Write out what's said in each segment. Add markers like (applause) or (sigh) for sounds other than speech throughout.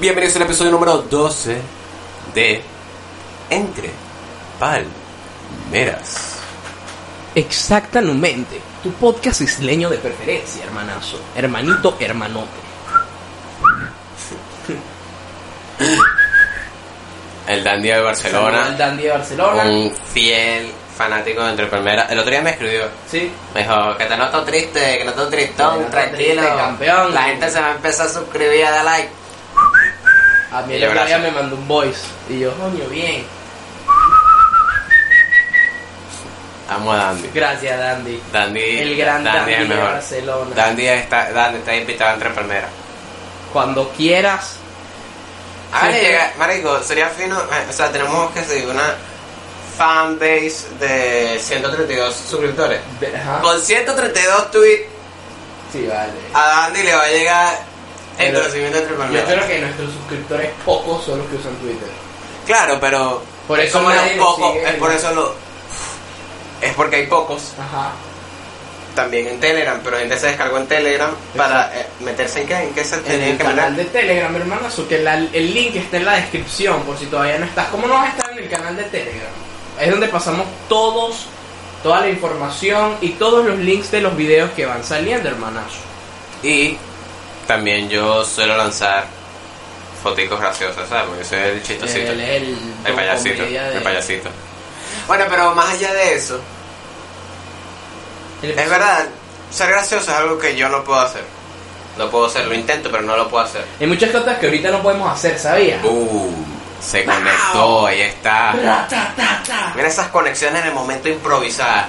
Bienvenidos al episodio número 12 de Entre Palmeras. Exactamente. Tu podcast isleño de preferencia, hermanazo. Hermanito, hermanote. El Dandy de Barcelona, al Dandy de Barcelona. un fiel fanático de Entre Palmeras. El otro día me escribió. Sí. Me dijo que te noto triste, que noto tristón, noto tranquilo. triste, campeón. La gente se va a empezar a suscribir a dar like. A mí el otro día me mandó un voice. Y yo, coño, bien. Amo a Dandy. Gracias, Dandy. Dandy, El gran Dandy, es el de. Barcelona. Dandy está, Dandy está invitado a Entre Palmeras. Cuando quieras. Hágale Sí, llegar, marico, sería fino, eh, o sea, tenemos que seguir una fanbase de 132 suscriptores. ajá. Con 132 tweets, Sí, vale. a Dandy le va a llegar el Pero- conocimiento entre Yo palmeras. creo que nuestros suscriptores pocos son los que usan Twitter. Claro, pero Por es eso como nadie los nos pocos, sigue. es por eso lo es porque hay pocos Ajá. También en Telegram, pero gente se descargó en Telegram para eh, meterse en qué, en qué se En el que canal meter. de Telegram, hermanazo, que la- el link está en la descripción por si todavía no estás. ¿Cómo no vas a estar en el canal de Telegram? Es donde pasamos todos, toda la información y todos los links de los videos que van saliendo, hermanazo. Y también yo suelo lanzar foticos graciosas, ¿sabes? Porque soy el chistosito. El, el, El payasito, el payasito. Bueno, pero más allá de eso, es verdad, ser gracioso es algo que yo no puedo hacer. No puedo hacer, lo intento, pero no lo puedo hacer. Hay muchas cosas que ahorita no podemos hacer, ¿sabías? Uh, se conectó, ahí está. Ra, ta, ta, ta. Mira esas conexiones en el momento improvisada.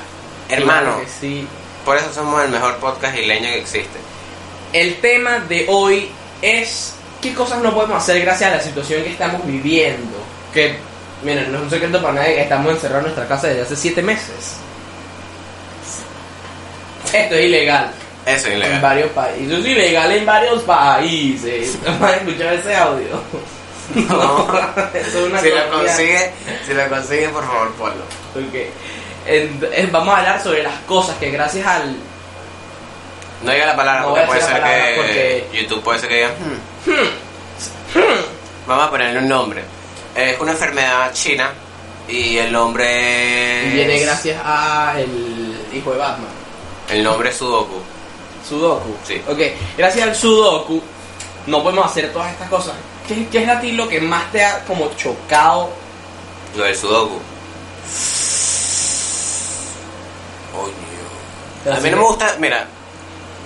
Hermano, Claro sí. por eso somos el mejor podcast isleño que existe. El tema de hoy es qué cosas no podemos hacer gracias a la situación que estamos viviendo. Que, miren, no es un secreto para nadie que estamos encerrados en nuestra casa desde hace siete meses. Esto es ilegal Eso es en ilegal. varios países. Es ilegal en varios países. Van (laughs) a escuchar ese audio. No. (laughs) Eso es una Si lo copia. consigue, si lo consigue, por favor, ponlo. Ok. En- en- vamos a hablar sobre las cosas que gracias al No diga la palabra No porque puede ser que porque- YouTube puede ser que diga. "Hmm". Vamos a ponerle un nombre. Es una enfermedad china y el nombre. y viene es- gracias a el hijo de Batman. El nombre es Sudoku. Sudoku. Sí. Ok, gracias al Sudoku no podemos hacer todas estas cosas. ¿Qué, qué es a ti lo que más te ha como chocado? Lo del Sudoku. Coño. A mí no me gusta. Mira,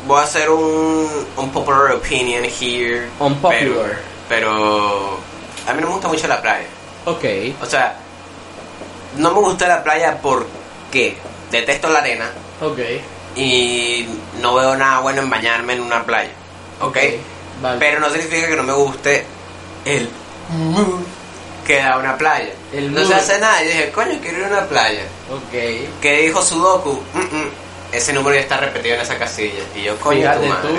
voy a hacer un, un popular opinion here. Unpopular. Pero, pero a mí no me gusta mucho la playa. Ok. O sea, no me gusta la playa porque detesto la arena Ok. Y no veo nada bueno en bañarme en una playa. ¿Ok? Vale. Pero no significa que no me guste el mood que da una playa. El no mood. se hace nada. Y dije, coño, quiero ir a una playa. ok. Que dijo Sudoku, "Mm, mm, ese número ya está repetido en esa casilla. Y yo, coño, Fíjate tu madre. tú.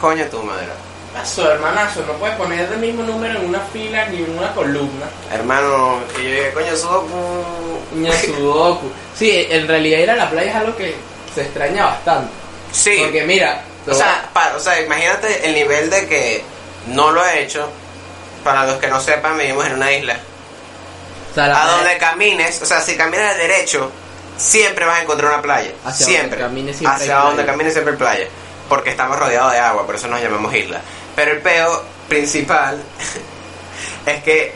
Coño, tu madre. Pasó, hermanazo, no puedes poner el mismo número en una fila ni en una columna. Hermano, y yo dije, coño, Sudoku. Niño Sudoku. Sí, en realidad ir a la playa es algo que se extraña bastante. Sí. Porque mira, O sea, o sea, imagínate el nivel de que no lo he hecho. Para los que no sepan, vivimos en una isla. o sea, A playa- donde camines, o sea, si caminas derecho, siempre vas a encontrar una playa. Hacia siempre. donde camines siempre Hacia donde playa. camines siempre playa. Porque estamos rodeados de agua, por eso nos llamamos isla. Pero el peo principal (laughs) es que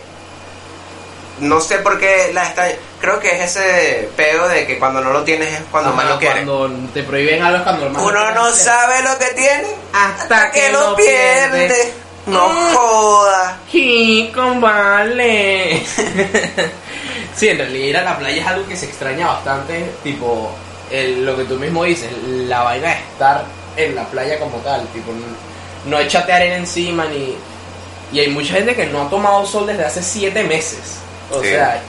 no sé por qué la está. Creo que es ese peo de que cuando no lo tienes es cuando Ajá, más lo quieres. Cuando te prohíben algo es cuando más Uno no hacer. sabe lo que tiene Hasta que lo lo pierde. pierde. No Mm. joda. Chico, vale. (laughs) sí, en realidad ir a la playa es algo que se extraña bastante. Tipo, el- lo que tú mismo dices, la vaina de estar en la playa como tal. Tipo, no, no echate arena encima ni. Y hay mucha gente que no ha tomado sol desde hace siete meses. O Sí. sea,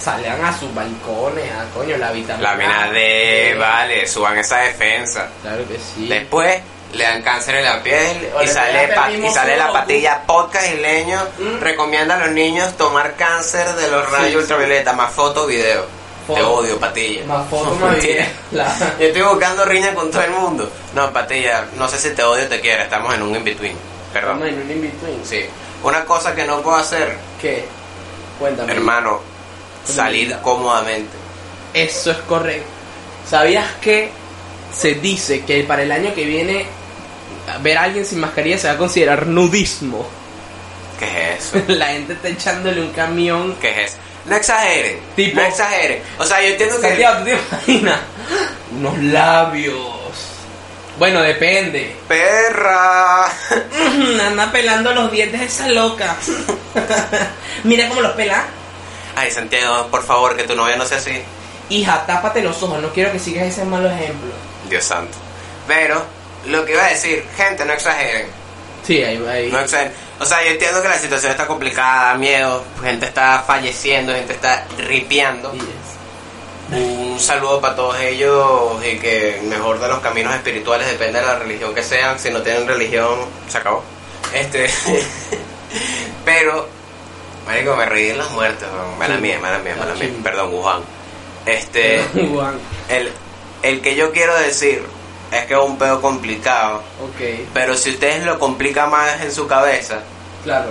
salgan a sus balcones, a coño, la vitamina La mina D, vale, suban esa defensa. Claro que sí. Después, le dan cáncer en la piel O y le sale, pa- y sale la patilla podcast isleño Mm. recomienda a los niños tomar cáncer de los rayos sí. ultravioleta más foto video te Foto. odio patilla Más (laughs) Mentira. videos. La- yo estoy buscando riña con todo el mundo no patilla no sé si te odio o te quiero estamos en un in between perdón Estamos en un in-between. sí una cosa que no puedo hacer ¿Qué? Cuéntame. hermano salir cómodamente Eso es correcto. ¿Sabías que se dice que para el año que viene ver a alguien sin mascarilla se va a considerar nudismo? ¿qué es eso? (laughs) La gente está echándole un camión. ¿qué es eso? no exageren Tipo- no exageren o sea yo entiendo que Santiago, ¿tú te imaginas? Unos labios. Bueno, depende. perra (laughs) Anda pelando los dientes esa loca. (laughs) Mira cómo los pela. Ay, Santiago, por favor, que tu novia no sea así. Hija, tápate los ojos, no quiero que sigas ese malo ejemplo. Dios santo. Pero, lo que iba a decir, gente, no exageren. Sí, ahí, ahí. No exageren. O sea, yo entiendo que la situación está complicada, miedo, gente está falleciendo, gente está ripiando. Yes. Un saludo para todos ellos y que el mejor de los caminos espirituales depende de la religión que sean. Si no tienen religión, se acabó. Este. (laughs) Pero, marico, me reí en las muertes, weón. mala mía, mala mía, mala mía. Sí. Perdón, Wuhan. Este. (laughs) Juan. El, el que yo quiero decir es que es un pedo complicado, Ok, pero si ustedes lo complican más en su cabeza, claro.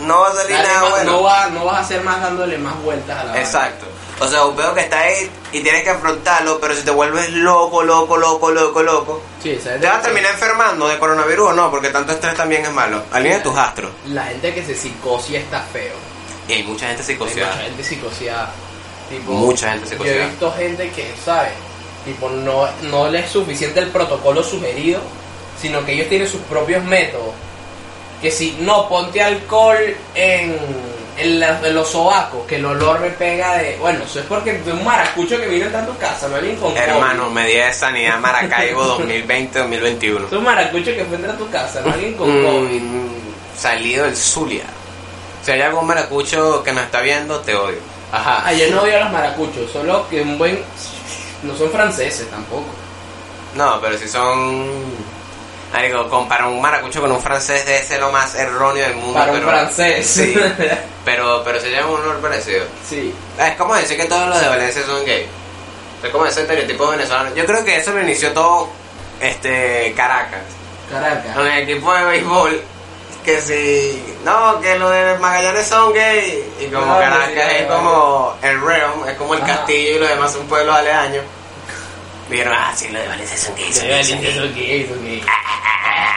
no va a salir Dale nada más- bueno. no, va, no vas a hacer más dándole más vueltas a la. Exacto. O sea, un pedo que está ahí y tienes que afrontarlo, pero si te vuelves loco, loco, loco, loco, loco, Sí, ¿sabes? te vas a terminar enfermando de coronavirus o no, porque tanto estrés también es malo. Alinea tus astros. La gente que se psicosia está feo. Y hay mucha gente Hay mucha gente psicoseada. Tipo, Mucha gente Yo he visto gente que, ¿sabes? Tipo, no, no le es suficiente el protocolo sugerido, sino que ellos tienen sus propios métodos. Que si no, ponte alcohol en, en, en los sobacos, que el olor me pega de. Bueno, eso es porque de un maracucho que vino a tu casa, no alguien con Hermano, COVID. medida de sanidad Maracaibo (laughs) 2020-2021. Es un maracucho que fue a tu casa, no alguien con COVID. Mm, salido del Zulia. Si hay algún maracucho que nos está viendo, te odio. Ajá. Ah, yo no odio a los maracuchos, solo que un buen. No son franceses tampoco. No, pero si son. Marico, compara un maracucho con un francés debe ser lo más erróneo del mundo. Para un pero, francés. Sí. (laughs) Pero, pero se llama un honor parecido. sí. Es como decir que todos los de Valencia son gay. Es como ese estereotipo venezolano. Yo creo que eso lo inició todo este Caracas. Caracas. Con el equipo de béisbol. Que si. No, que los de Magallanes son gay. Y como Ah, Caracas sí, es como el realm, es como el Ajá. castillo y los demás son pueblos aledaños. Dijeron, ah, sí, los de Valencia son gays. Son de Valencia son gays, son gays.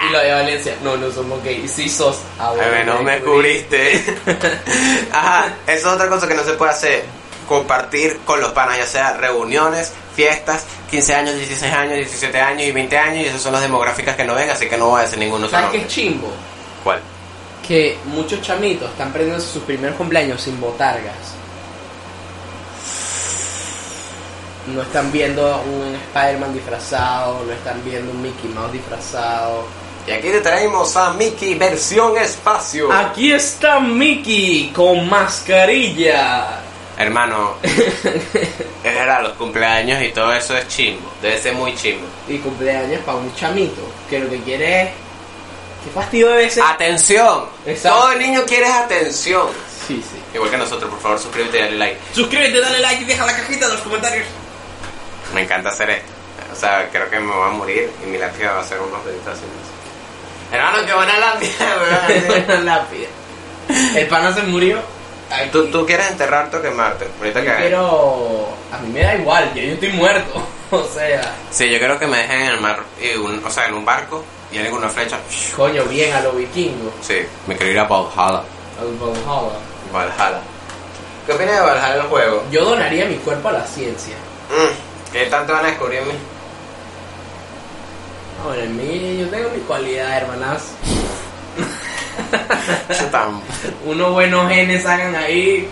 Y lo de Valencia, no, no somos gays. Sí sos. Ah, bueno, Ay, no me cubriste. (laughs) Ajá, eso es otra cosa que no se puede hacer. Compartir con los panas, ya sea reuniones, fiestas, 15 años, 16 años, 17 años y 20 años. Y esas son las demográficas que no ven, así que no voy a decir ninguno ¿Sabes qué es chimbo? ¿Cuál? Que muchos chamitos están perdiendo sus primeros cumpleaños sin botargas. No están viendo un Spider-Man disfrazado, no están viendo un Mickey Mouse disfrazado. Y aquí te traemos a Mickey versión espacio. Aquí está Mickey con mascarilla. Hermano, (laughs) era los cumpleaños y todo eso es chimbo. Debe ser muy chimbo. Y cumpleaños para un chamito que lo que quiere es. ¿Qué fastidio debe ser? ¡Atención! Exacto. Todo el niño quiere es atención. Sí, sí. Igual que nosotros, por favor, suscríbete y dale like. Suscríbete, dale like y deja la cajita de los comentarios. Me encanta hacer esto. O sea, creo que me voy a morir y mi lápida va a ser unos meditaciones. Hermano, qué buena lápida. Buena (laughs) lápida. El pana se murió. Aquí. ¿Tú, ¿Tú quieres enterrarte o quemarte? Ahorita Yo que quiero. A mí me da igual, yo, yo estoy muerto. (laughs) O sea, Sí, yo quiero que me dejen en el mar, y un- o sea, en un barco y alguien con una flecha. (sniffs) coño, bien a los vikingos. Sí, me quiero ir a Valhalla. Al Valhalla. Valhalla. ¿Qué opinas de Valhalla el juego? Yo donaría mi cuerpo a la ciencia. Mm, ¿Qué tanto van a descubrir en mí? Ahora, en mí, yo tengo mi cualidad, hermanas. (laughs) Unos buenos genes hagan ahí.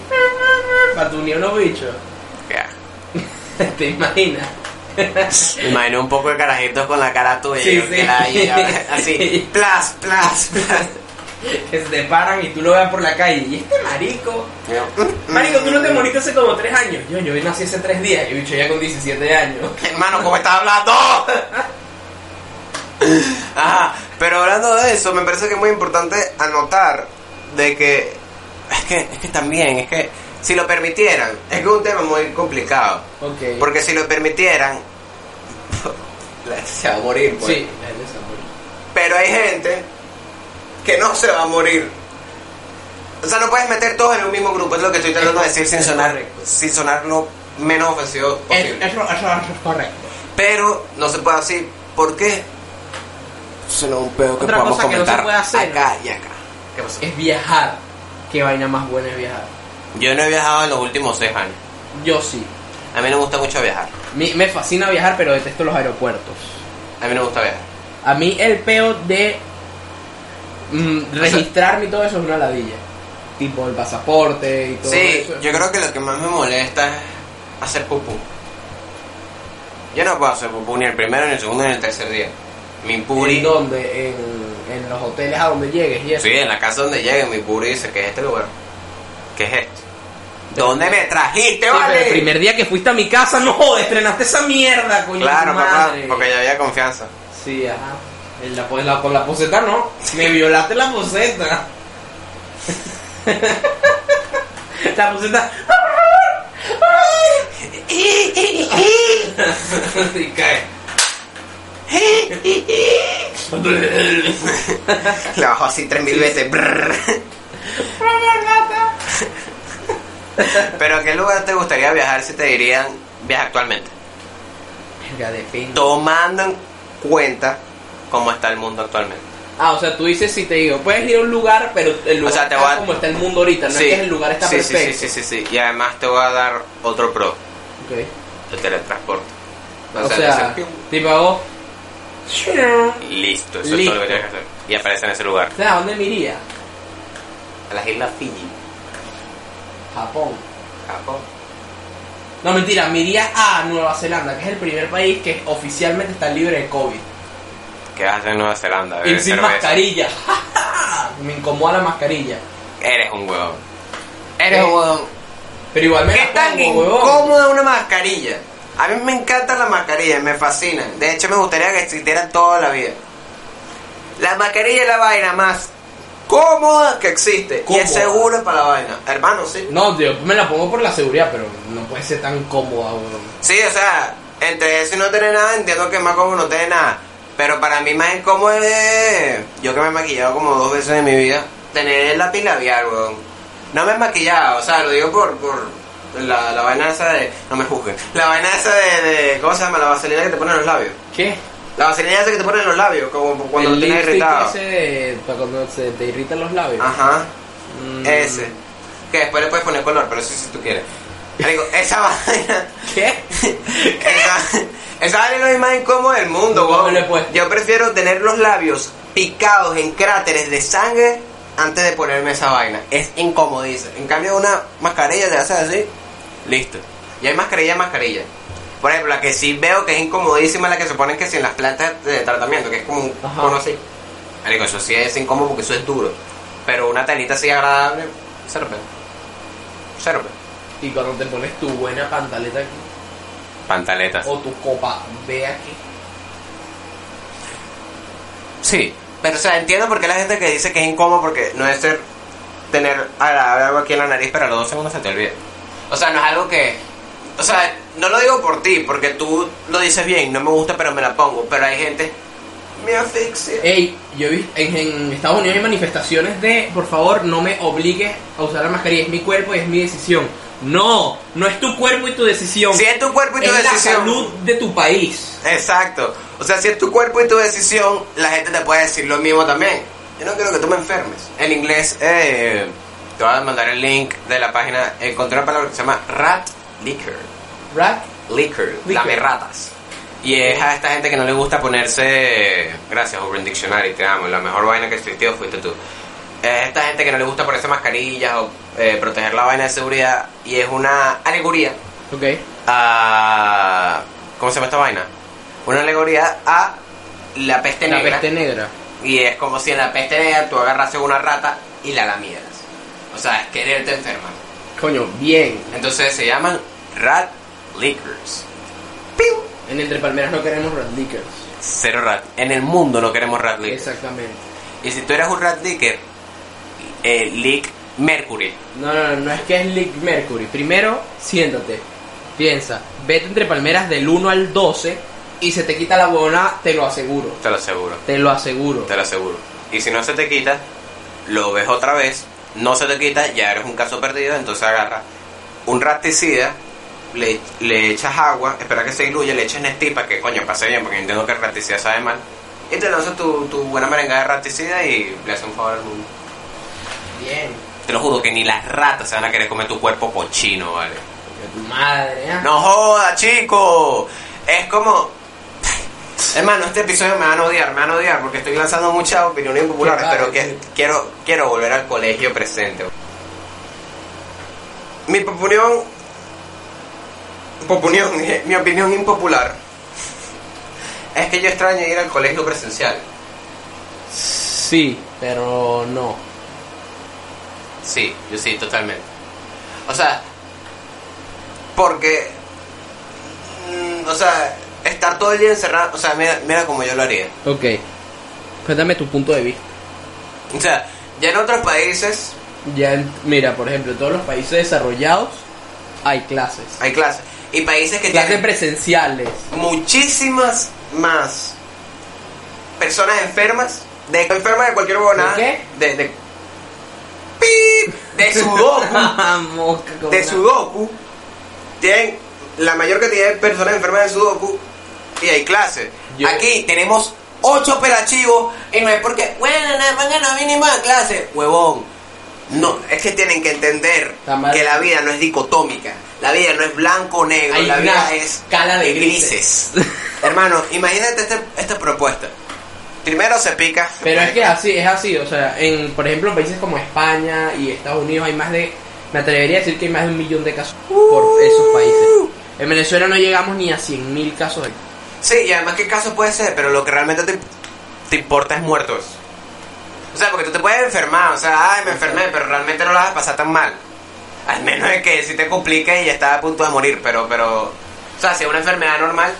Para tu unos bichos. ¿Qué asco. (laughs) ¿Te imaginas? Me imagino un poco de carajitos con la cara tuya. Sí, sí. ahora- así, (laughs) plas, plas, plas. (laughs) Que se te paran y tú lo veas por la calle. ¿Y este marico? Marico, tú no te moriste hace como 3 años. Yo, yo nací hace 3 días y bicho ya con 17 años. (laughs) Hermano, ¿cómo estás hablando? (laughs) Ajá, pero hablando de eso, me parece que es muy importante anotar de que es que es que también, es que si lo permitieran, es que es un tema muy complicado, Ok. porque si lo permitieran se va a morir, pues. Sí, la gente se va a morir. Pero hay gente que no se va a morir. O sea, no puedes meter todos en un mismo grupo, es lo que estoy tratando de decir sin sonar, correcto. sin sonar lo menos ofensivo Es- posible. Eso, eso, eso es correcto. Pero no se puede así. ¿Por qué? Un pedo que Otra podamos cosa que no se puede hacer. acá y acá. ¿Qué pasó? Es viajar. Qué vaina más buena es viajar. Yo no he viajado en los últimos seis años. Yo sí. A mí no me gusta mucho viajar. Mi- me fascina viajar, pero detesto los aeropuertos. A mí no me gusta viajar. A mí el peo de mm, registrarme y todo eso es una ladilla. Tipo el pasaporte y todo Sí, eso. yo creo que lo que más me molesta es hacer pupú. Yo no puedo hacer pupú ni el primero, ni el segundo, ni el tercer día. Mi puri. ¿En dónde? En, en los hoteles a donde llegues y eso. Sí, en la casa donde llegue, mi puri dice que es este lugar. ¿Qué es esto? ¿Dónde me trajiste, Sí, vale? el primer día que fuiste a mi casa, no, estrenaste esa mierda, coño. Claro, papá, porque ya había confianza. Sí, ajá. En la, pues, la- con la poseta no. Me violaste la poseta. (laughs) la poseta. y cae. Le bajó así tres mil veces. Pero ¿a qué lugar te gustaría viajar si te dirían viaja actualmente? Tomando en cuenta cómo está el mundo actualmente. Ah, o sea, tú dices si te digo, puedes ir a un lugar, pero el lugar sea, te está a- como está el mundo ahorita, no es que el lugar está sí, sí, perfecto. Sí, sí, sí, sí. Y además te voy a dar otro pro, Ok. el teletransporte. O, sea, te tipo hago... listo, eso es Listo. todo lo que tienes que hacer. Y aparece en ese lugar. O sea, ¿a dónde me iría? A las islas Fiji, Japón. Japón. No, mentira, me iría a Nueva Zelanda, que es el primer país que oficialmente está libre de COVID. ¿Qué vas a hacer en Nueva Zelanda? Ir sin cerveza. mascarilla. (laughs) me incomoda la mascarilla. Eres un huevón. Eres ¿Qué? un huevón. Pero igual me ¿Qué tan incómoda una mascarilla? A mí me encantan las mascarillas, me fascinan. De hecho, me gustaría que existieran toda la vida. La mascarilla es la vaina más cómoda que existe. Y es seguro para la vaina. Hermano, sí. No, tío, me la pongo por la seguridad, pero no puede ser tan cómoda, huevón. Sí, o sea, entre eso y no tener nada, entiendo que es más cómodo no tener nada. Pero para mí más incómodo es... Yo que me he maquillado como dos veces en mi vida, tener el lápiz labial, weón. No me he maquillado, o sea, lo digo por... por la, la vaina esa de... No me juzguen. La vaina esa de, de... ¿Cómo se llama? La vaselina que te ponen en los labios. ¿Qué? La vaselina esa que te ponen en los labios, como cuando lo el tienes lipstick irritado. ese de, para cuando se te irritan los labios. Ajá, Mm, ese. Que después le puedes poner color, pero eso si tú quieres. Esa vaina... ¿Qué? Esa, esa vaina es más incómodo del mundo. Yo prefiero tener los labios picados en cráteres de sangre antes de ponerme esa vaina. Es incomodísimo. En cambio, una mascarilla te hace así, listo. Y hay mascarilla, mascarilla. Por ejemplo, la que sí veo que es incomodísima es la que se ponen que si en las plantas de tratamiento, que es como un Ajá. cono así. Marico, eso sí es incómodo porque eso es duro. Pero una telita así agradable, sirve. Sirve. Y cuando te pones tu buena pantaleta aquí, Pantaletas. o tu copa ve aquí. Sí, pero o sea, entiendo por qué la gente que dice que es incómodo porque no es ser tener agradable algo aquí en la nariz, pero a los dos segundos se te olvida. O sea, no es algo que. O sea, no lo digo por ti, porque tú lo dices bien, no me gusta, pero me la pongo. Pero hay gente. Me asfixia. Ey, yo he visto, en, en Estados Unidos hay manifestaciones de, por favor, no me obligues a usar la mascarilla, es mi cuerpo y es mi decisión. No, no es tu cuerpo y tu decisión. Si es tu cuerpo y tu es decisión. la salud de tu país. Exacto. O sea, si es tu cuerpo y tu decisión, la gente te puede decir lo mismo también. Yo no quiero que tú me enfermes. En inglés, eh, te voy a mandar el link de la página. Encontré una palabra que se llama rat liquor. Rat. Liquor, lame ratas. Y es a esta gente que no le gusta ponerse. Gracias, Urban Dictionary, te amo. La mejor vaina que existió fuiste tú. Es esta gente que no le gusta ponerse mascarillas o eh, proteger la vaina de seguridad. Y es una alegoría Ok. a. ¿Cómo se llama esta vaina? Una alegoría a la peste La negra. peste negra. Y es como si en la peste negra tú agarrases una rata y la lamieras. O sea, es quererte enfermar. Coño, bien. Entonces se llaman rat liquors. ¡Piu! En Entre Palmeras no queremos rat liquors. cero rat. En el mundo no queremos rat licker. Exactamente. Y si tú eres un rat licker, eh, leak mercury. No, no, no, no es que es League Mercury. Primero, siéntate, piensa, vete entre palmeras del 1 al 12 y se te quita la buena, te lo aseguro. Te lo aseguro. Te lo aseguro. Te lo aseguro. Y si no se te quita, lo ves otra vez, no se te quita, ya eres un caso perdido, entonces agarra un raticida, le, le echas agua, espera que se diluya, le echas Nestí para que coño pase bien, porque yo entiendo que el raticida sabe mal. Y te lanzas tu, tu buena merenga de raticida y le haces un favor al mundo. Bien. Te lo juro que ni las ratas se van a querer comer tu cuerpo cochino, ¿vale? De tu madre, ¿eh? No joda, chico. Es como. Hermano, este episodio me van a odiar, me van a odiar porque estoy lanzando muchas opiniones impopulares, Qué pero que, padre, quiero, quiero volver al colegio presente. Mi opinión. Opinión, (laughs) mi opinión impopular es que yo extraño ir al colegio presencial. Sí, pero no. Sí, yo sí, totalmente. O sea, porque. mm, o sea, estar todo el día encerrado. O sea, mira, mira cómo yo lo haría. Ok. Cuéntame tu punto de vista. O sea, ya en otros países Ya, en- mira, por ejemplo, en todos los países desarrollados hay clases. hay clases. Y países que Clases tienen presenciales. muchísimas más personas enfermas. De enfermas de cualquier huevonada. ¿De qué? De. De (laughs) sudoku. De Sudoku tienen la mayor cantidad de personas enfermas de Sudoku y hay clases. Yo- Aquí tenemos ocho operativos y no es porque, bueno, no, vengan a clase, huevón. No, es que tienen que entender que la vida no es dicotómica. La vida no es blanco o negro, Hay la vida es escala de grises. Hermano, imagínate este- esta propuesta. Primero se pica. Pero es que así, es así, o sea, en, por ejemplo, países como España y Estados Unidos hay más de, me atrevería a decir que hay más de un millón de casos por esos países. En Venezuela no llegamos ni a 100.000 casos. Sí, y además qué caso puede ser, pero lo que realmente te, te importa es muertos. O sea, porque tú te puedes enfermar, o sea, ay, me enfermé, pero realmente no la vas a pasar tan mal. Al menos de que si te complique y ya estás a punto de morir, pero, pero, o sea, si es una enfermedad normal,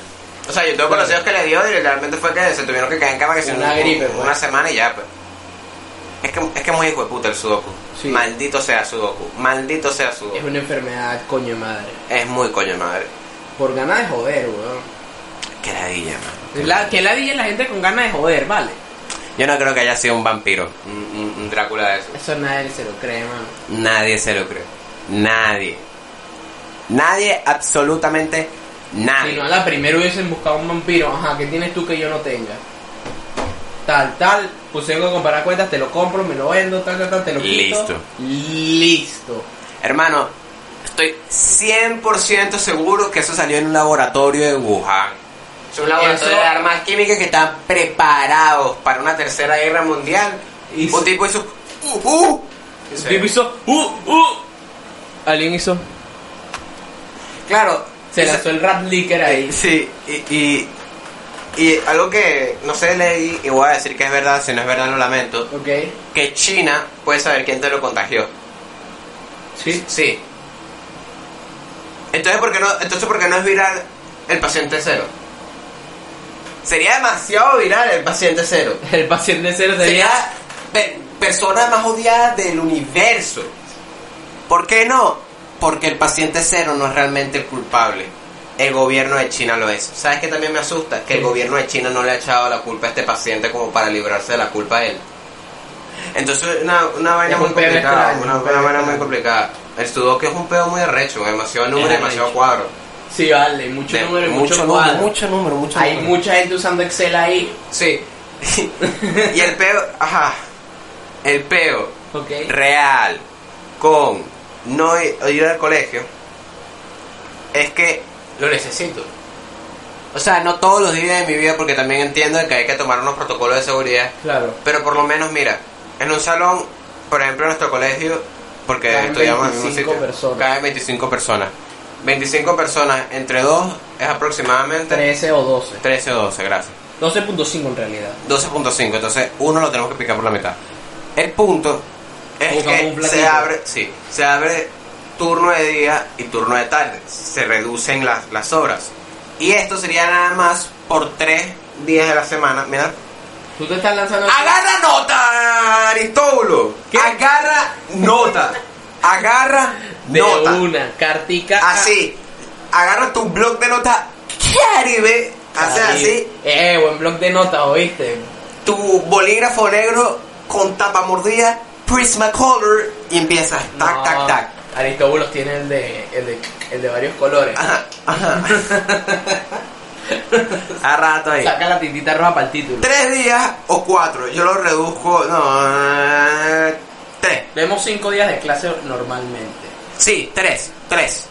o sea, yo tengo conocidos que le dio y realmente fue que se tuvieron que quedar en cama que si Una un- gripe, pues. una semana y ya, pues. Es que, es que es muy hijo de puta el sudoku. Sí. Maldito sea sudoku, maldito sea sudoku. Es una enfermedad coño de madre. Es muy coño de madre. Por ganas de joder, weón. Qué ladilla, man. La, que la diga la gente con ganas de joder, vale. Yo no creo que haya sido un vampiro, un, un- un Drácula de eso. Eso nadie se lo cree, mano. Nadie se lo cree. Nadie. Nadie, absolutamente Si no, a la primera hubiesen buscado un vampiro. Ajá, ¿qué tienes tú que yo no tenga? Tal, tal. Pues vengo a comparar cuentas, te lo compro, me lo vendo, tal, tal, tal, te lo quito. Listo. Listo. Hermano, estoy 100% seguro que eso salió en un laboratorio de Wuhan. Es un laboratorio Eso- de armas químicas que están preparados para una tercera guerra mundial. Y un tipo hizo... Uh, uh, se- Tipo hizo, uh, uh. Alguien hizo, Claro, se lanzó el rap licker ahí. Sí, y, y, y algo que no sé, leí, y voy a decir que es verdad, si no es verdad lo lamento, Ok. que China puede saber quién te lo contagió. Sí. Sí. Entonces, ¿por qué no, entonces, ¿por qué no es viral el paciente cero? Sería demasiado viral el paciente cero. (laughs) El paciente cero Sería sería. pe- persona más odiada del universo. ¿Por qué no? Porque el paciente cero no es realmente el culpable. El gobierno de China lo es. ¿Sabes qué también me asusta? Que el gobierno de China no le ha echado la culpa a este paciente como para librarse de la culpa a él. Entonces, una, una vaina muy complicada. Una, vaina muy complicada. El sudoku es un pedo muy arrecho, demasiado número demasiado cuadro. Sí, vale, mucho De- número y mucho mucho, número, cuadro. mucho número, mucho Hay número. mucha gente usando Excel ahí. Sí. (laughs) y el peo, ajá. El peo Ok. real con no ir al colegio es que lo necesito. O sea, no todos los días de mi vida porque también entiendo que hay que tomar unos protocolos de seguridad, Claro. pero por lo menos mira, en un salón, por ejemplo en nuestro colegio, porque Caben estudiamos en un 25 sitio, personas. caben 25 personas. 25 personas entre dos es aproximadamente 13 o 12. 13 o 12, gracias. 12.5 en realidad. 12.5, entonces uno lo tenemos que picar por la mitad. El punto es que se abre, sí, se abre turno de día y turno de tarde, se reducen las, las horas. Y esto sería nada más por tres días de la semana. Mira. Tú te estás lanzando. ¡Agarra nota, Aristóbulo! ¿Qué? Agarra nota. Agarra de nota. una cartica. Así. Agarra tu blog de notas Caribe. Hace Ahí. así. Eh, buen blog de notas, ¿oíste? Tu bolígrafo negro con tapa mordida. Prismacolor. Y empiezas. Tac, No, tac, tac. Aristóbulos tiene el de, el de, el de varios colores. Ajá, ajá. (laughs) A rato ahí. Saca la tintita roja para el título. Tres días o cuatro. Yo lo reduzco. No. Tres. Vemos cinco días de clase normalmente. Sí, tres. Tres.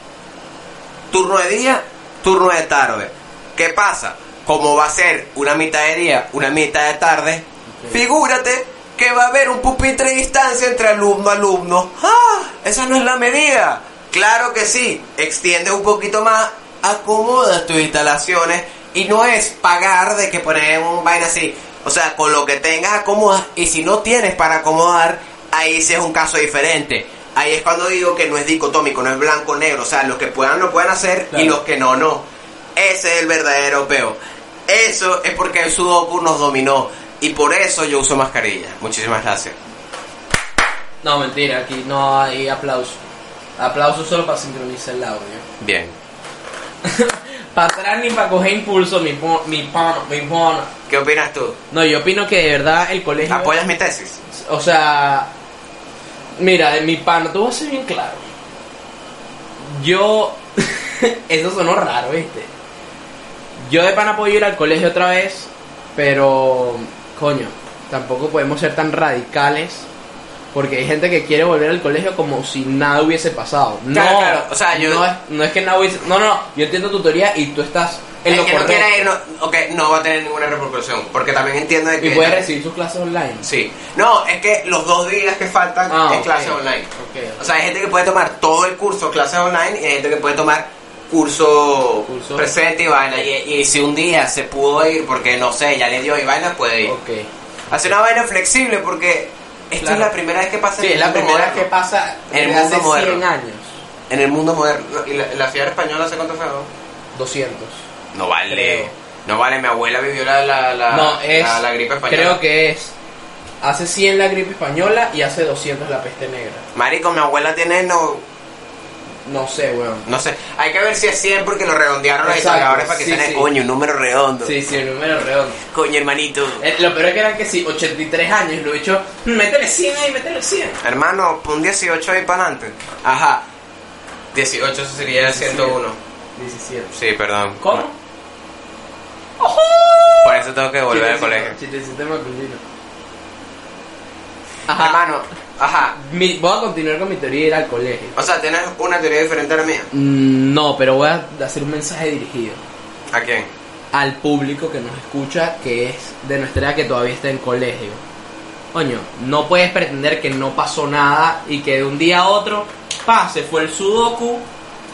Turno de día, turno de tarde. ¿Qué pasa? Como va a ser una mitad de día, una mitad de tarde, figúrate que va a haber un pupitre de distancia entre alumno alumno. ¡Ah! Esa no es la medida. Claro que sí. Extiende un poquito más, acomoda tus instalaciones y no es pagar de que poner un vaina así. O sea, con lo que tengas acomodas y si no tienes para acomodar, ahí sí es un caso diferente. Ahí es cuando digo que no es dicotómico, no es blanco o negro. O sea, los que puedan lo pueden hacer Claro. y los que no, no. Ese es el verdadero peo. Eso es porque el Sudoku nos dominó. Y por eso yo uso mascarilla. Muchísimas gracias. No, mentira, aquí no hay aplauso. Aplauso solo para sincronizar el audio. Bien. (laughs) Para atrás ni para coger impulso, mi, po- mi pana, mi pana. ¿Qué opinas tú? No, yo opino que de verdad el colegio. ¿Apoyas mi tesis? O sea, mira, de mi pana, tú vas a ser bien claro. Yo. (laughs) Eso sonó raro, ¿viste? Yo de pana puedo ir al colegio otra vez, pero. Coño, tampoco podemos ser tan radicales. Porque hay gente que quiere volver al colegio como si nada hubiese pasado. No, Claro, claro, o sea, yo- no, es, no es que nada hubiese. No, no, yo entiendo tu teoría y tú estás en el lo que no correcto. quiera ir, no, ok, no va a tener ninguna repercusión. Porque también entiendo de que. y puede recibir sus clases online. Sí. No, es que los dos días que faltan Ah, es ok. clase online. Ok. O sea, hay gente que puede tomar todo el curso clases online y hay gente que puede tomar curso, Curso. presente y vaina. Y, y si un día se pudo ir porque no sé, ya le dio y vaina, puede ir. Ok. Hace una vaina flexible porque esto Claro. es la primera vez que pasa Sí, en es el la mundo primera vez moderno. que pasa En el mundo hace moderno. 100 años. En el mundo moderno. ¿Y la, la fiebre española hace cuánto fue? no? 200. No vale. Creo. No vale, mi abuela vivió la, la, la, no, es. la, la gripe española. Creo que es. Hace 100 la gripe española y hace 200 la peste negra. Marico, mi abuela tiene no. No sé, weón. No sé. Hay que ver si es 100 porque lo redondearon los Exacto, historiadores para que sí, suene sí. coño, un número redondo. Sí, sí, el número redondo. Coño, hermanito. Eh, Lo peor es que eran que sí, 83 años. Lo he dicho, "Mm, métele 100 ahí, métele 100. Hermano, pon 18 ahí para adelante. Ajá. 18 eso sería 101. 17. Sí, perdón. ¿Cómo? Por eso tengo que volver al colegio. chistecito masculino. Ajá. Hermano, ajá. Mi- voy a continuar con mi teoría de ir al colegio. O sea, tienes una teoría diferente a la mía. Mm, No, pero voy a hacer un mensaje dirigido. ¿A quién? al público que nos escucha que es de nuestra edad que todavía está en colegio. Coño, no puedes pretender que no pasó nada y que de un día a otro, pa, se fue el sudoku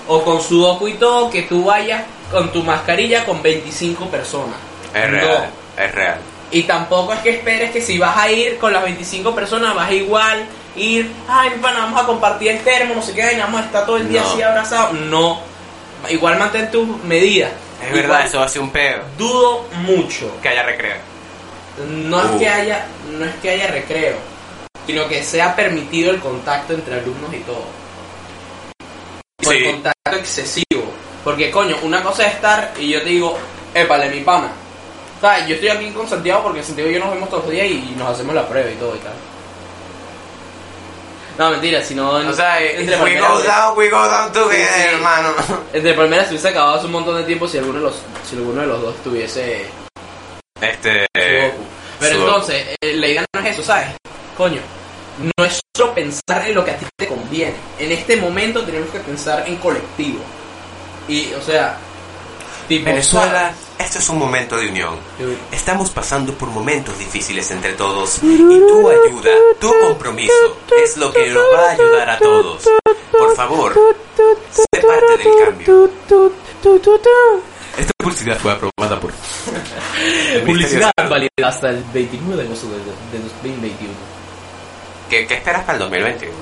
o con sudoku y todo, que tú vayas con tu mascarilla con 25 personas. Es No. real. Es real. Y tampoco es que esperes que si vas a ir con las 25 personas vas a igual ir, ay, mi pana, vamos a compartir el termo, no sé qué, y vamos a estar todo el día No. así abrazados. No. Igual mantén tus medidas. Es Igual verdad, eso va a ser un peo. Dudo mucho. Que haya recreo. No es Uh. que haya, no es que haya recreo, sino que sea permitido el contacto entre alumnos y todo. O el contacto excesivo. Porque coño, una cosa es estar y yo te digo, épale mi pana. O sea, yo estoy aquí con Santiago porque Santiago y yo nos vemos todos los días y nos hacemos la prueba y todo y tal. No, mentira, sino O sea, entre we go down, we go down together, Sí, sí. hermano. entre palmeras se hubiese acabado hace un montón de tiempo si alguno de los, si alguno de los dos estuviese Este. Sudoku. Pero Sudoku. entonces, eh, la idea no es eso, ¿sabes? Coño, no es solo pensar en lo que a ti te conviene. En este momento tenemos que pensar en colectivo. Y, o sea, tipo, Venezuela, esto es un momento de unión. Estamos pasando por momentos difíciles entre todos y tu ayuda, tu compromiso es lo que nos va a ayudar a todos. Por favor, sé parte del cambio. Esta publicidad fue aprobada por (laughs) Publicidad válida hasta el 29 de agosto de, de 2021. ¿Qué, qué esperas para el 2021?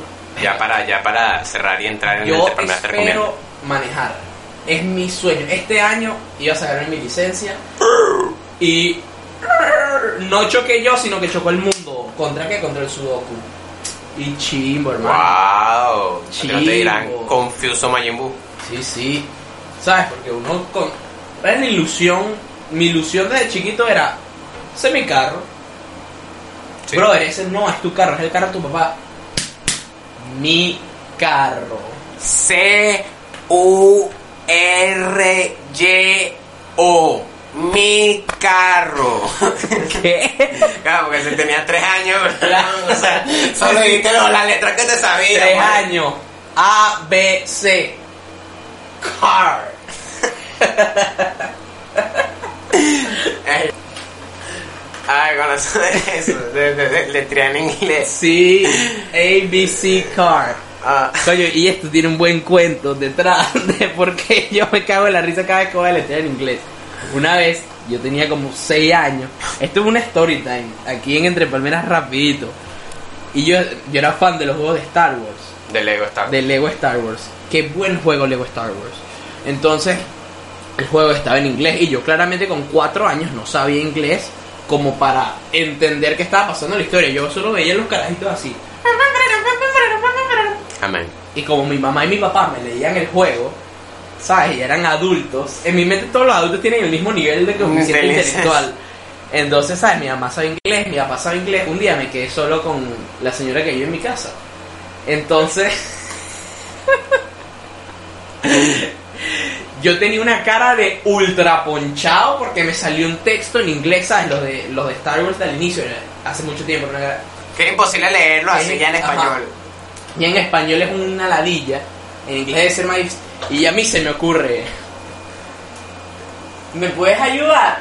Ya para, ya para cerrar y entrar en Yo el espero manejar. Es mi sueño. Este año iba a sacar mi licencia. Y no choqué yo, sino que chocó el mundo. ¿Contra qué? Contra el Sudoku. Y chimbo, hermano. Wow. ¿A ti No te dirán confuso Majin Buu. Sí, sí. ¿Sabes? Porque uno con... Era una ilusión. Mi ilusión desde chiquito era... Ese es mi carro. Sí. Brother, ese no es tu carro, es el carro de tu papá. Mi carro. C U R Y O. Mi carro. (laughs) ¿Qué? Claro, porque si tenía tres años, o sea, solo dijiste las letras que te sabías. Tres pues. años. A, B, C. Car. (laughs) Ay, con eso de eso, de, de, de, en inglés. Sí. A, B, C, car. Ah, Coño, y esto tiene un buen cuento detrás (laughs) de por qué yo me cago en la risa cada vez que voy a letrear en inglés. Una vez, yo tenía como 6 años, esto es una story time, aquí en Entre Palmeras rapidito. Y yo, yo era fan de los juegos de Star Wars, de Lego Star. de Lego Star Wars. Qué buen juego Lego Star Wars. Entonces, el juego estaba en inglés y yo claramente con 4 años no sabía inglés como para entender qué estaba pasando en la historia. Yo solo veía los carajitos así. Amén. Y como mi mamá y mi papá me leían el juego, ¿sabes? Y eran adultos. En mi mente todos los adultos tienen el mismo nivel de coeficiente intelectual. (laughs) Entonces, ¿sabes? Mi mamá sabe inglés, mi papá sabe inglés. Un día me quedé solo con la señora que vive en mi casa. Entonces... (laughs) Yo tenía una cara de ultra ponchado porque me salió un texto en inglés, ¿sabes? Los de, los de Star Wars al inicio, hace mucho tiempo. ¿no? Que es imposible leerlo así ya en Ajá. Y en español es una ladilla. En inglés debe ser más difícil. Y a mí se me ocurre. ¿Me puedes ayudar?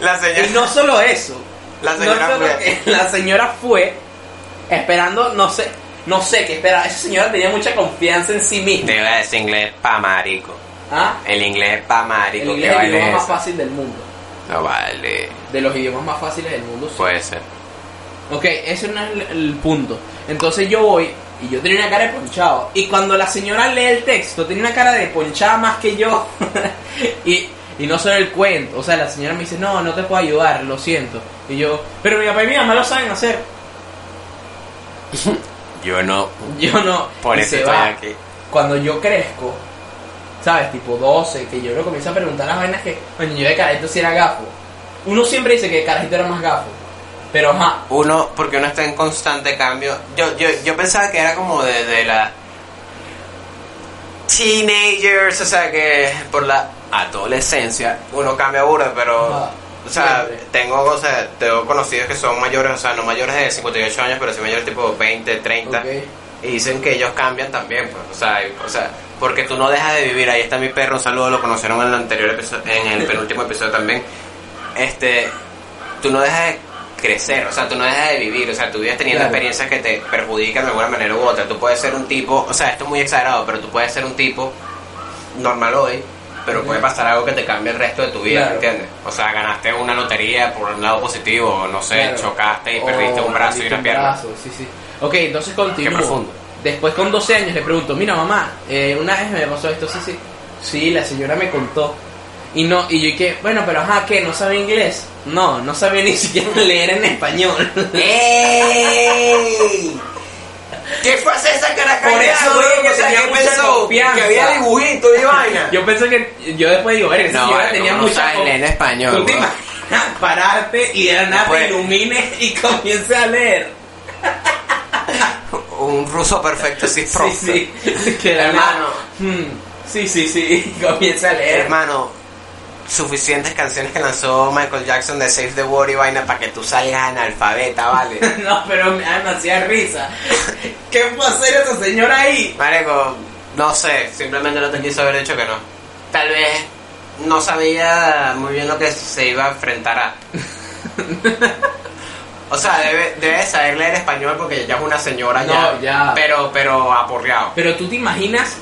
La señora. Y no solo eso. La señora fue- que la señora fue esperando, no sé, no sé qué esperaba. Esa señora tenía mucha confianza en sí misma. Te a decir inglés pa' marico. ¿Ah? El inglés pa' El marico. inglés ¿Qué es el vale idioma más fácil del mundo. No vale. De los idiomas más fáciles del mundo. sí. Puede ser. Ok, ese no es el, el punto. Entonces yo voy y yo tenía una cara de ponchado. Y cuando la señora lee el texto, tenía una cara de ponchada más que yo. (laughs) y, y no solo el cuento. O sea, la señora me dice, no, no te puedo ayudar, lo siento. Y yo, pero mi papá y mi mamá lo saben hacer. (laughs) Yo no. Yo no. Por eso estoy va. aquí. Cuando yo crezco, ¿sabes? Tipo 12, que yo le comienzo a preguntar las vainas que, coño, yo de carajito si era gafo. Uno siempre dice que carajito era más gafo. Pero ajá, Uno, porque uno está en constante cambio. Yo, yo, yo pensaba que era como de, de la teenagers, o sea que por la adolescencia uno cambia burda, pero Ajá, o sea, siempre. tengo, o sea, tengo conocidos que son mayores, o sea, no mayores de 58 años, pero sí mayores tipo 20, 30. ok. Y dicen que ellos cambian también, pues, o sea, y- o sea, porque tú no dejas de vivir. Ahí está mi perro, un saludo, lo conocieron en el anterior episodio, en el penúltimo episodio también. Este, tú no dejas de crecer, o sea, tú no dejas de vivir, o sea, tú vives teniendo Claro. experiencias que te perjudican de alguna manera u otra. Tú puedes ser un tipo, o sea, esto es muy exagerado, pero tú puedes ser un tipo normal hoy, pero puede pasar algo que te cambie el resto de tu vida, Claro. ¿entiendes? O sea, ganaste una lotería por un lado positivo, no sé, Claro. chocaste y perdiste un brazo y una un pierna. brazo, sí, sí. Ok, entonces continúo. Después con 12 años le pregunto, mira mamá, eh, una vez me pasó esto, sí, sí. Sí, la señora me contó. Y no, y yo dije, bueno, pero ajá, ¿qué? ¿No sabe inglés? No, no sabía ni (laughs) siquiera leer en español. ¡Ey! ¿Qué fue esa caraca? Por eso, güey, que tenía ¿qué mucha confianza. Que había dibujitos y vaina. (laughs) yo pensé que, yo después digo, verga, No, vale, tenía no mucha sabe leer en español, ¿Tú pararte y de la nada te ilumines y (laughs) comiences a leer? Un ruso perfecto, sí, Sí, sí. Que la Hermano. hmm, sí, sí, sí. Comienza a leer. Hermano, suficientes canciones que lanzó Michael Jackson de Save the World y vaina para que tú salgas analfabeta, ¿vale? (laughs) No, pero me da demasiada risa. ¿Qué fue hacer esa señora ahí? Marico, no sé, simplemente no te quiso haber dicho que no. Tal vez no sabía muy bien lo que se iba a enfrentar a. (laughs) O sea, debe, debe saber leer español porque ya es una señora ya. No, ya. Pero, pero aporreado. Pero tú te imaginas,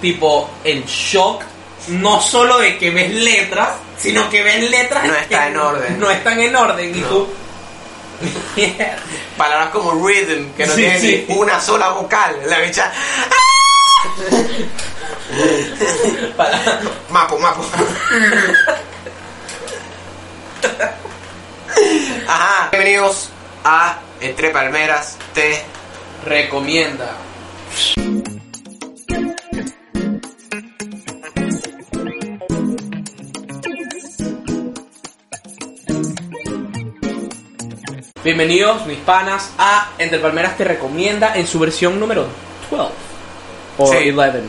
tipo, el shock, no solo de que ves letras, sino que ves letras No está que en orden. No están en orden. Y No. tú. (laughs) Palabras como rhythm, que no Sí, tiene sí. ni una sola vocal. La bicha. (laughs) Para- Mapo, mapo. (laughs) Ajá. Bienvenidos a Entre Palmeras Te Recomienda. Bienvenidos, mis panas, a Entre Palmeras Te Recomienda en su versión número 12 o Sí. 11.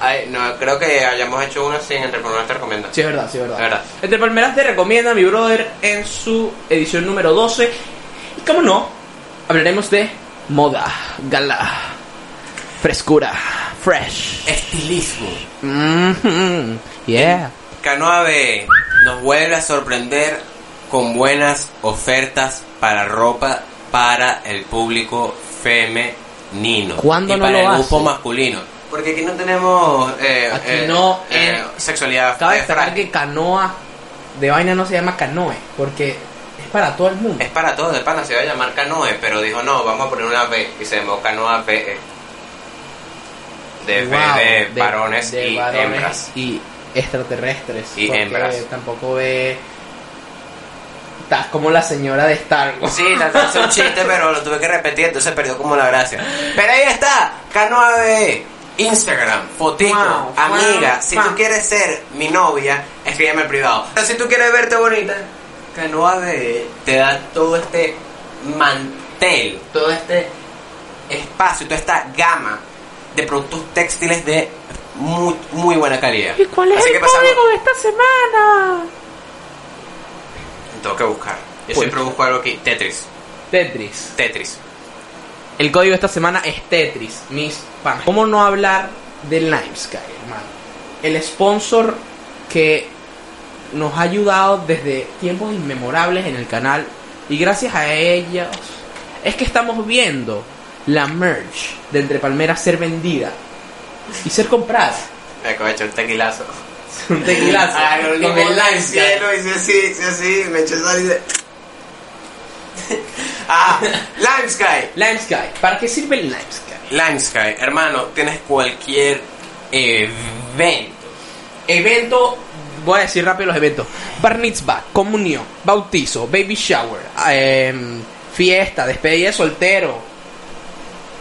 Ay, no, creo que hayamos hecho una sin Entre Palmeras Te Recomienda. Sí, es verdad, sí, es verdad. Es verdad. Entre Palmeras Te Recomienda, mi brother, en su edición número 12. Y como no, hablaremos de moda, gala, frescura, fresh. Estilismo. Mhm, Yeah. Canoa B nos vuelve a sorprender con buenas ofertas para ropa para el público femenino ¿Cuándo y no para lo el grupo hace? masculino. Porque aquí no tenemos eh, Aquí eh, no, eh, sexualidad. Cabe destacar que canoa de vaina no se llama canoe, porque es para todo el mundo. Es para todos, de pana se iba a llamar canoe, pero dijo no, vamos a poner una B y se llamó canoa B. De B Wow, de varones de y varones hembras. y extraterrestres. Y hembras. Tampoco ve. Estás como la señora de Star Wars. Sí, hacer un chiste, (laughs) pero lo tuve que repetir, entonces perdió como la gracia. Pero ahí está, Canoa B, Instagram, fotito, Wow, amiga. wow, Si wow. tú quieres ser mi novia, escríbeme en privado. Pero si tú quieres verte bonita, Canoa B te da todo este mantel, todo este espacio, toda esta gama de productos textiles de muy, muy buena calidad. ¿Y cuál es Así el que pasamos- código de esta semana? Tengo que buscar. Yo Pues. siempre busco algo aquí. Tetris. Tetris. Tetris. El código de esta semana es Tetris, mis panas. ¿Cómo no hablar del Limesky, hermano? El sponsor que nos ha ayudado desde tiempos inmemorables en el canal y gracias a ellos es que estamos viendo la merch de Entre Palmeras ser vendida y ser comprada. Me de echar un tequilazo. (laughs) Un tequilazo Ah, con el Limesky. cielo, hice así, hice así, me eché sal y dice... (laughs) ah, Lime Sky. Limesky. ¿Para qué sirve el Limesky? Lime Sky, hermano, tienes cualquier evento. Evento, voy a decir rápido los eventos. Bar mitzvah, comunión, bautizo, baby shower, em, fiesta, despedida de soltero.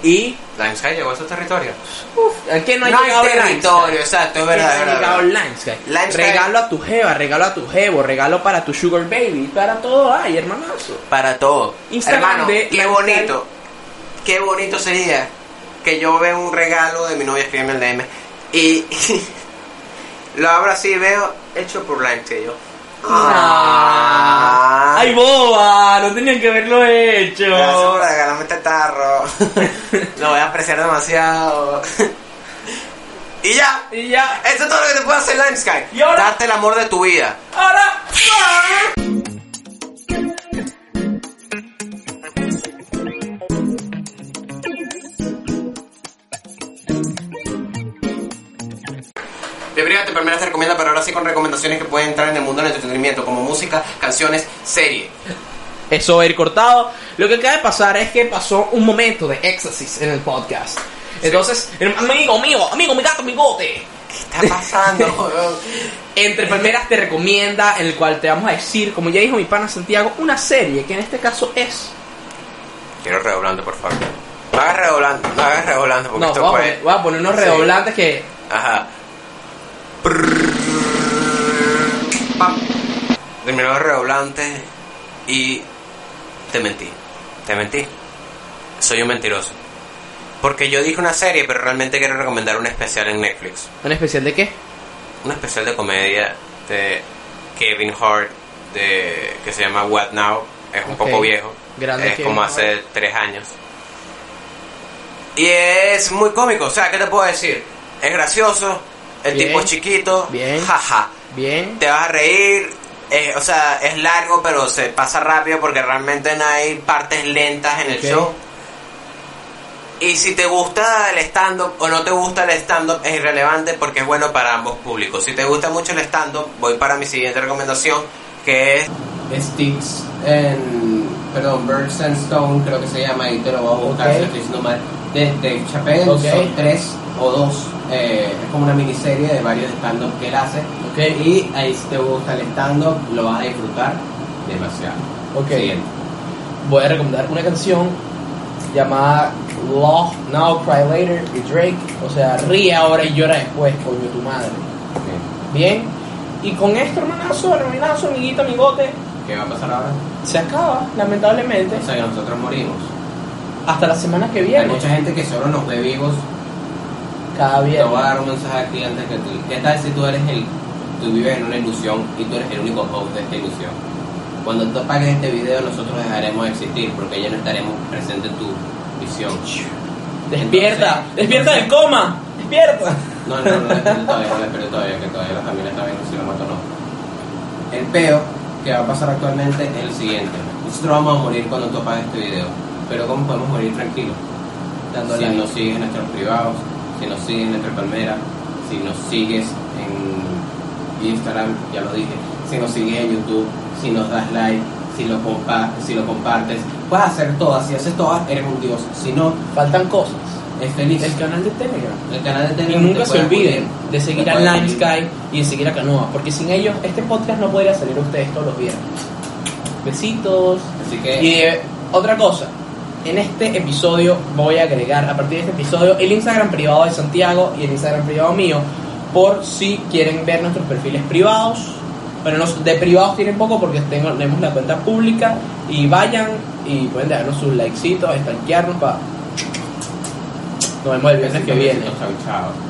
Y... Lime Sky llegó a su territorio. Uf, ¿a quién no ha No hay territorio, exacto, es ¿A quién verdad, no verdad, verdad. Limesky? Limesky- Regalo a tu jeva, regalo a tu jevo, regalo para tu sugar baby, para todo hay, hermanazo. Para todo. Instagram Hermano, de qué Lime bonito. Qué bonito sería que yo vea un regalo de mi novia, escríbeme el DM, y (laughs) lo abro así y veo hecho por Lime Sky. Yo, Ah. ¡Ay, boba! No tenían que haberlo hecho. Gracias por regalarme este tarro. (laughs) Lo voy a apreciar demasiado. y ya. Y ya. Eso es todo lo que te puede hacer Lime Sky. ¿Y ahora? Darte el amor de tu vida. Ahora. A primera te recomienda, pero ahora sí con recomendaciones que pueden entrar en el mundo del entretenimiento, como música, canciones, serie. Eso va a ir cortado. Lo que acaba de pasar es que pasó un momento de éxtasis en el podcast. Entonces, el amigo mío, amigo, mi gato, mi gote. ¿Qué está pasando? (laughs) Entre Palmeras te recomienda, en el cual te vamos a decir, como ya dijo mi pana Santiago, una serie que en este caso es. Quiero redoblante, por favor. No hagas redoblante, no hagas redoblante porque No, esto voy a, puede. poner, voy a poner unos Sí. redoblantes que. Ajá. Terminó el redoblante y te mentí. Te mentí. Soy un mentiroso. Porque yo dije una serie, pero realmente quiero recomendar un especial en Netflix. ¿Un especial de qué? Un especial de comedia de Kevin Hart de que se llama What Now. Es un poco viejo. Grande es Kevin como Hart. hace tres años. Y es muy cómico. O sea, ¿qué te puedo decir? Es gracioso. El Bien. tipo es chiquito. Bien. Jaja. Bien. Te vas a reír. o sea, es largo, pero se pasa rápido porque realmente no hay partes lentas en el show. Y si te gusta el stand-up o no te gusta el stand-up es irrelevante porque es bueno para ambos públicos. Si te gusta mucho el stand-up, voy para mi siguiente recomendación, que es Sticks en... Perdón, Birds and Stone creo que se llama y te lo voy a buscar si estoy diciendo mal. De Dave Chappelle. Son tres o dos. eh, es como una miniserie de varios stand-up que él hace. Ok. Y ahí si te gusta el stand-up, lo vas a disfrutar demasiado. Ok. Siguiente. Voy a recomendar una canción llamada Love Now Cry Later de Drake. O sea, ríe ahora y llora después, coño tu madre. Bien. Y con esto, hermanazo, hermanazo, amiguito, amigote, ¿Qué va a pasar ahora? se acaba, lamentablemente. O sea que nosotros morimos. Hasta la semana que Hay viene. mucha gente que solo nos ve vivos. Cada Te viernes. voy a dar un mensaje aquí antes que tú. ¿Qué tal si tú eres el. Tú vives en una ilusión y tú eres el único host de esta ilusión? Cuando tú apagues este video, nosotros dejaremos de existir porque ya no estaremos presentes en tu visión. Despierta, Entonces- despierta del coma, despierta. No, no, no, despierto todavía, no despierto todavía, que todavía la familia está viendo si lo mato o no. El peo que va a pasar actualmente es el siguiente. Nosotros vamos a morir cuando tú apagues este video. Pero ¿cómo podemos morir tranquilos? Dando si nos sigues en nuestros privados, si nos sigues en nuestra palmera, si nos sigues en Instagram, ya lo dije, si nos sigues en YouTube, si nos das like, si lo, compa si lo compartes, puedes hacer todas, si haces todas eres un dios, si no, Faltan cosas. es feliz. El canal de Telegram. El canal de Y Telegram nunca te se olviden de seguir a puede Lime unir. Sky y de seguir a Canoa, porque sin ellos este podcast no podría salir a ustedes todos los viernes. Besitos. Así que Y eh, otra cosa, en este episodio voy a agregar, a partir de este episodio, el Instagram privado de Santiago y el Instagram privado mío, por si quieren ver nuestros perfiles privados. Bueno, no, de privados tienen poco porque tengo, tenemos la cuenta pública y vayan y pueden dejarnos sus likecitos, stalkearnos para... Nos vemos el viernes que viene. Chao, chao.